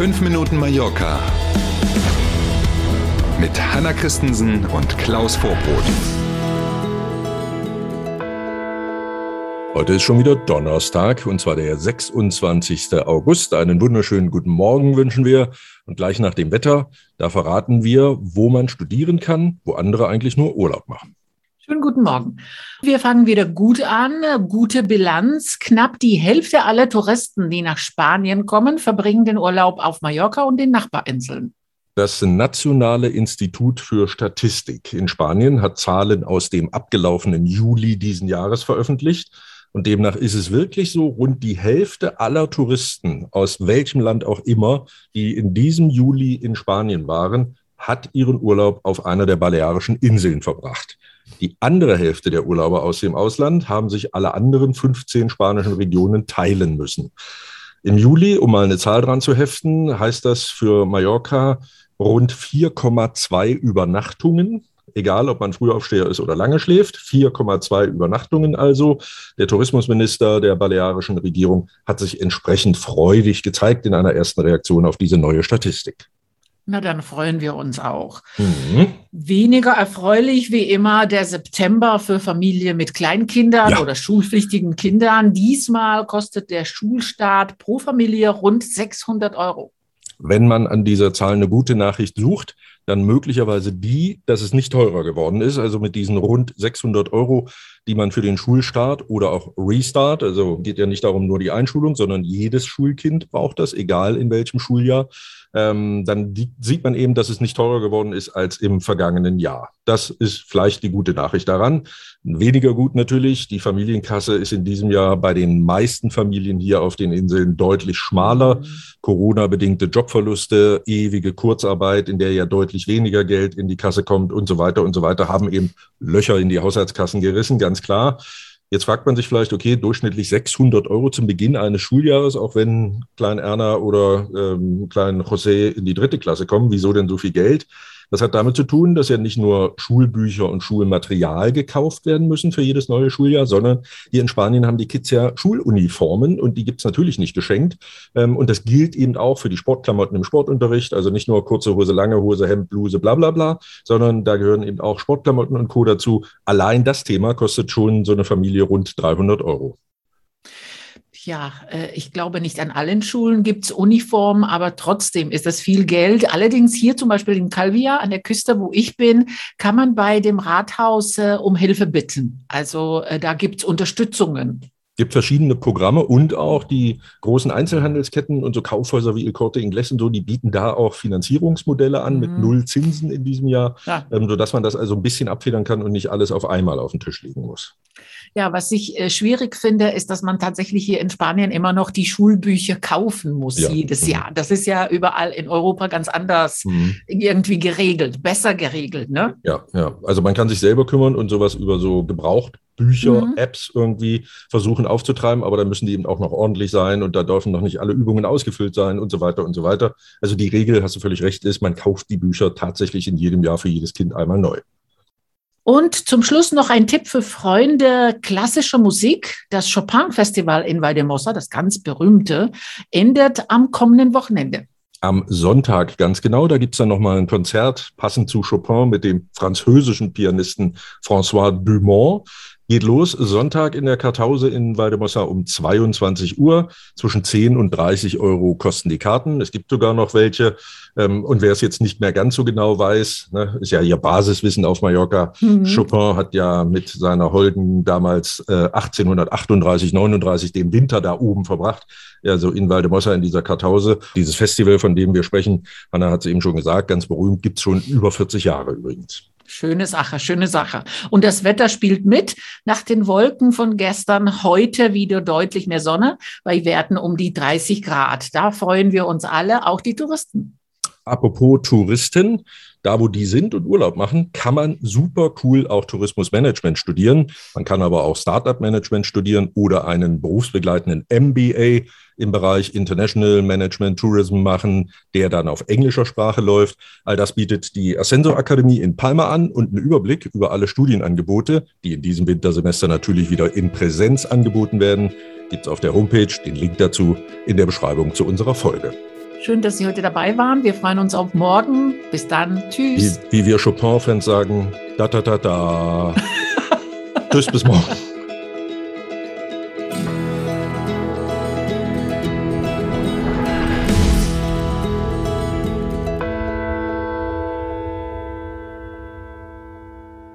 5 Minuten Mallorca mit Hanna Christensen und Klaus Vorbrot. Heute ist schon wieder Donnerstag und zwar der 26. August. Einen wunderschönen guten Morgen wünschen wir und gleich nach dem Wetter, da verraten wir, wo man studieren kann, wo andere eigentlich nur Urlaub machen. Schönen guten Morgen. Wir fangen wieder gut an. Gute Bilanz. Knapp die Hälfte aller Touristen, die nach Spanien kommen, verbringen den Urlaub auf Mallorca und den Nachbarinseln. Das Nationale Institut für Statistik in Spanien hat Zahlen aus dem abgelaufenen Juli diesen Jahres veröffentlicht. Und demnach ist es wirklich so, rund die Hälfte aller Touristen aus welchem Land auch immer, die in diesem Juli in Spanien waren, hat ihren Urlaub auf einer der Balearischen Inseln verbracht. Die andere Hälfte der Urlauber aus dem Ausland haben sich alle anderen 15 spanischen Regionen teilen müssen. Im Juli, um mal eine Zahl dran zu heften, heißt das für Mallorca rund 4,2 Übernachtungen. Egal, ob man Frühaufsteher ist oder lange schläft. 4,2 Übernachtungen also. Der Tourismusminister der balearischen Regierung hat sich entsprechend freudig gezeigt in einer ersten Reaktion auf diese neue Statistik. Na, dann freuen wir uns auch. Mhm. Weniger erfreulich wie immer der September für Familien mit Kleinkindern ja. oder schulpflichtigen Kindern. Diesmal kostet der Schulstart pro Familie rund 600 Euro. Wenn man an dieser Zahl eine gute Nachricht sucht, dann möglicherweise die, dass es nicht teurer geworden ist. Also mit diesen rund 600 Euro, die man für den Schulstart oder auch Restart, also geht ja nicht darum nur die Einschulung, sondern jedes Schulkind braucht das, egal in welchem Schuljahr, ähm, dann die, sieht man eben, dass es nicht teurer geworden ist als im vergangenen Jahr. Das ist vielleicht die gute Nachricht daran. Weniger gut natürlich, die Familienkasse ist in diesem Jahr bei den meisten Familien hier auf den Inseln deutlich schmaler. Mhm. Corona-bedingte Jobverluste, ewige Kurzarbeit, in der ja deutlich weniger Geld in die Kasse kommt und so weiter und so weiter, haben eben Löcher in die Haushaltskassen gerissen, ganz klar. Jetzt fragt man sich vielleicht, okay, durchschnittlich 600 Euro zum Beginn eines Schuljahres, auch wenn Klein Erna oder ähm, Klein José in die dritte Klasse kommen. Wieso denn so viel Geld? Das hat damit zu tun, dass ja nicht nur Schulbücher und Schulmaterial gekauft werden müssen für jedes neue Schuljahr, sondern hier in Spanien haben die Kids ja Schuluniformen und die gibt's natürlich nicht geschenkt. Ähm, und das gilt eben auch für die Sportklamotten im Sportunterricht, also nicht nur kurze Hose, lange Hose, Hemd, Bluse, bla bla bla, sondern da gehören eben auch Sportklamotten und Co. dazu. Allein das Thema kostet schon so eine Familie rund 300 Euro ja, äh, ich glaube, nicht an allen Schulen gibt es Uniformen, aber trotzdem ist das viel Geld. Allerdings hier zum Beispiel in Calvia an der Küste, wo ich bin, kann man bei dem Rathaus äh, um Hilfe bitten. Also äh, da gibt es Unterstützungen gibt verschiedene Programme und auch die großen Einzelhandelsketten und so Kaufhäuser wie Il Corte Inglés und so, die bieten da auch Finanzierungsmodelle an mhm. mit null Zinsen in diesem Jahr, ja. ähm, sodass man das also ein bisschen abfedern kann und nicht alles auf einmal auf den Tisch legen muss. Ja, was ich äh, schwierig finde, ist, dass man tatsächlich hier in Spanien immer noch die Schulbücher kaufen muss ja. jedes mhm. Jahr. Das ist ja überall in Europa ganz anders mhm. irgendwie geregelt, besser geregelt, ne? Ja, ja. Also man kann sich selber kümmern und sowas über so Gebrauchtbücher, mhm. Apps irgendwie versuchen aufzutreiben, aber da müssen die eben auch noch ordentlich sein und da dürfen noch nicht alle Übungen ausgefüllt sein und so weiter und so weiter. Also die Regel, hast du völlig recht, ist, man kauft die Bücher tatsächlich in jedem Jahr für jedes Kind einmal neu. Und zum Schluss noch ein Tipp für Freunde klassischer Musik. Das Chopin-Festival in Valdemossa, das ganz berühmte, endet am kommenden Wochenende. Am Sonntag, ganz genau, da gibt es dann nochmal ein Konzert, passend zu Chopin mit dem französischen Pianisten François Dumont. Geht los Sonntag in der Kartause in Waldemossa um 22 Uhr. Zwischen 10 und 30 Euro kosten die Karten. Es gibt sogar noch welche. Ähm, und wer es jetzt nicht mehr ganz so genau weiß, ne, ist ja ihr Basiswissen auf Mallorca. Mhm. Chopin hat ja mit seiner Holden damals äh, 1838, 39 den Winter da oben verbracht. Also in Waldemossa in dieser Kartause. Dieses Festival, von dem wir sprechen, Anna hat es eben schon gesagt, ganz berühmt, gibt's schon über 40 Jahre übrigens. Schöne Sache, schöne Sache. Und das Wetter spielt mit. Nach den Wolken von gestern heute wieder deutlich mehr Sonne bei Werten um die 30 Grad. Da freuen wir uns alle, auch die Touristen. Apropos Touristen, da wo die sind und Urlaub machen, kann man super cool auch Tourismusmanagement studieren. Man kann aber auch Startup Management studieren oder einen berufsbegleitenden MBA im Bereich International Management Tourism machen, der dann auf englischer Sprache läuft. All das bietet die Ascensor Akademie in Palma an und einen Überblick über alle Studienangebote, die in diesem Wintersemester natürlich wieder in Präsenz angeboten werden, gibt es auf der Homepage. Den Link dazu in der Beschreibung zu unserer Folge. Schön, dass Sie heute dabei waren. Wir freuen uns auf morgen. Bis dann. Tschüss. Wie, wie wir Chopin-Fans sagen, da da da da. Tschüss, bis morgen.